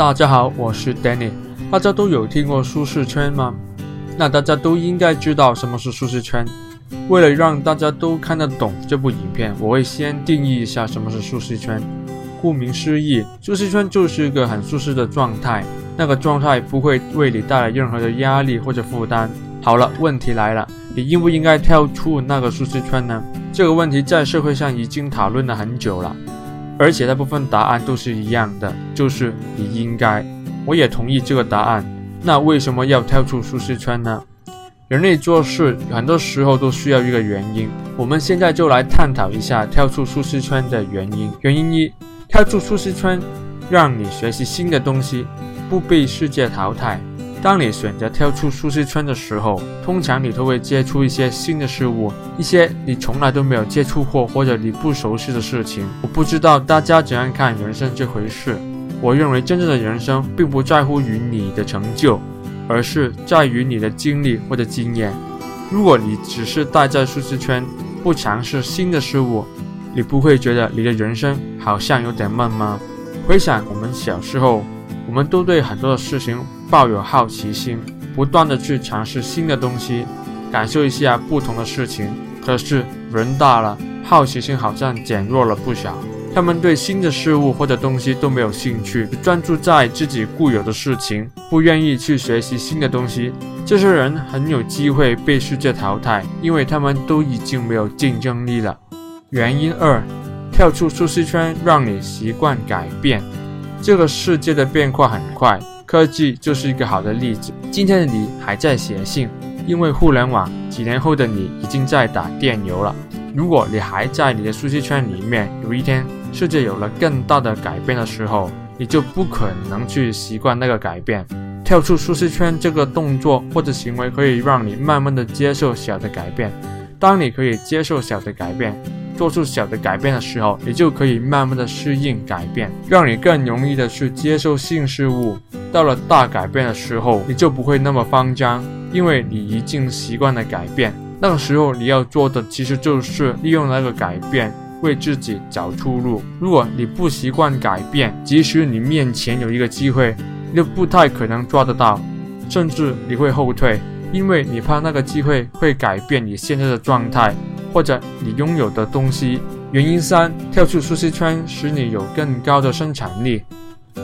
大家好，我是 Danny。大家都有听过舒适圈吗？那大家都应该知道什么是舒适圈。为了让大家都看得懂这部影片，我会先定义一下什么是舒适圈。顾名思义，舒适圈就是一个很舒适的状态，那个状态不会为你带来任何的压力或者负担。好了，问题来了，你应不应该跳出那个舒适圈呢？这个问题在社会上已经讨论了很久了，而且大部分答案都是一样的，就是你应该。我也同意这个答案。那为什么要跳出舒适圈呢？人类做事很多时候都需要一个原因，我们现在就来探讨一下跳出舒适圈的原因。原因一，跳出舒适圈，让你学习新的东西，不被世界淘汰。当你选择跳出舒适圈的时候，通常你都会接触一些新的事物，一些你从来都没有接触过或者你不熟悉的事情。我不知道大家怎样看人生这回事。我认为真正的人生并不在乎于你的成就，而是在于你的经历或者经验。如果你只是待在舒适圈，不尝试新的事物，你不会觉得你的人生好像有点闷吗？回想我们小时候，我们都对很多的事情。抱有好奇心，不断地去尝试新的东西，感受一下不同的事情。可是人大了，好奇心好像减弱了不少。他们对新的事物或者东西都没有兴趣，专注在自己固有的事情，不愿意去学习新的东西。这些人很有机会被世界淘汰，因为他们都已经没有竞争力了。原因二，跳出舒适圈，让你习惯改变。这个世界的变化很快。科技就是一个好的例子。今天的你还在写信，因为互联网；几年后的你已经在打电邮了。如果你还在你的舒适圈里面，有一天世界有了更大的改变的时候，你就不可能去习惯那个改变。跳出舒适圈这个动作或者行为，可以让你慢慢的接受小的改变。当你可以接受小的改变，做出小的改变的时候，你就可以慢慢的适应改变，让你更容易的去接受新事物。到了大改变的时候，你就不会那么慌张，因为你已经习惯了改变。那个时候你要做的其实就是利用那个改变为自己找出路。如果你不习惯改变，即使你面前有一个机会，你就不太可能抓得到，甚至你会后退，因为你怕那个机会会改变你现在的状态。或者你拥有的东西。原因三，跳出舒适圈使你有更高的生产力。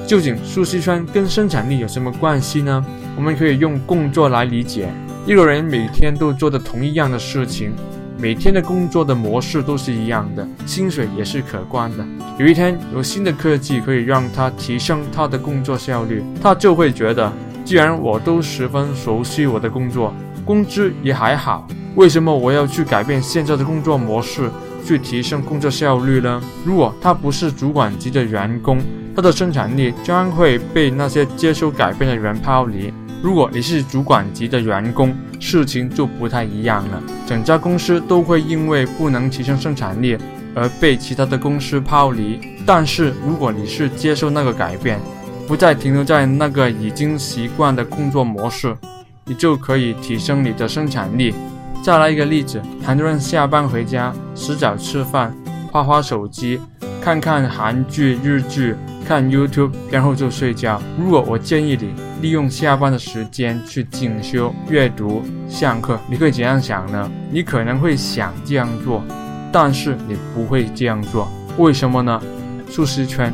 究竟舒适圈跟生产力有什么关系呢？我们可以用工作来理解。一个人每天都做的同一样的事情，每天的工作的模式都是一样的，薪水也是可观的。有一天有新的科技可以让他提升他的工作效率，他就会觉得，既然我都十分熟悉我的工作，工资也还好。为什么我要去改变现在的工作模式，去提升工作效率呢？如果他不是主管级的员工，他的生产力将会被那些接受改变的人抛离。如果你是主管级的员工，事情就不太一样了。整家公司都会因为不能提升生产力而被其他的公司抛离。但是如果你是接受那个改变，不再停留在那个已经习惯的工作模式，你就可以提升你的生产力。再来一个例子，很多人下班回家洗澡、吃饭、花花手机、看看韩剧、日剧、看 YouTube，然后就睡觉。如果我建议你利用下班的时间去进修、阅读、上课，你会怎样想呢？你可能会想这样做，但是你不会这样做。为什么呢？舒适圈，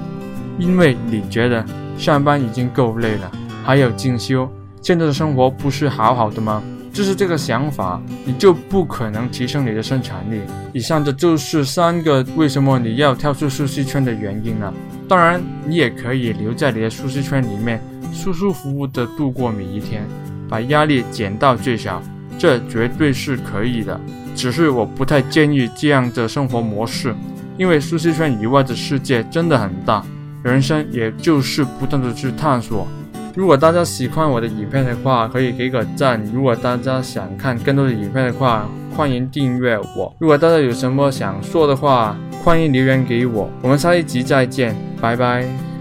因为你觉得上班已经够累了，还有进修，现在的生活不是好好的吗？就是这个想法，你就不可能提升你的生产力。以上的就是三个为什么你要跳出舒适圈的原因了。当然，你也可以留在你的舒适圈里面，舒舒服服的度过每一天，把压力减到最小，这绝对是可以的。只是我不太建议这样的生活模式，因为舒适圈以外的世界真的很大，人生也就是不断的去探索。如果大家喜欢我的影片的话，可以给个赞。如果大家想看更多的影片的话，欢迎订阅我。如果大家有什么想说的话，欢迎留言给我。我们下一集再见，拜拜。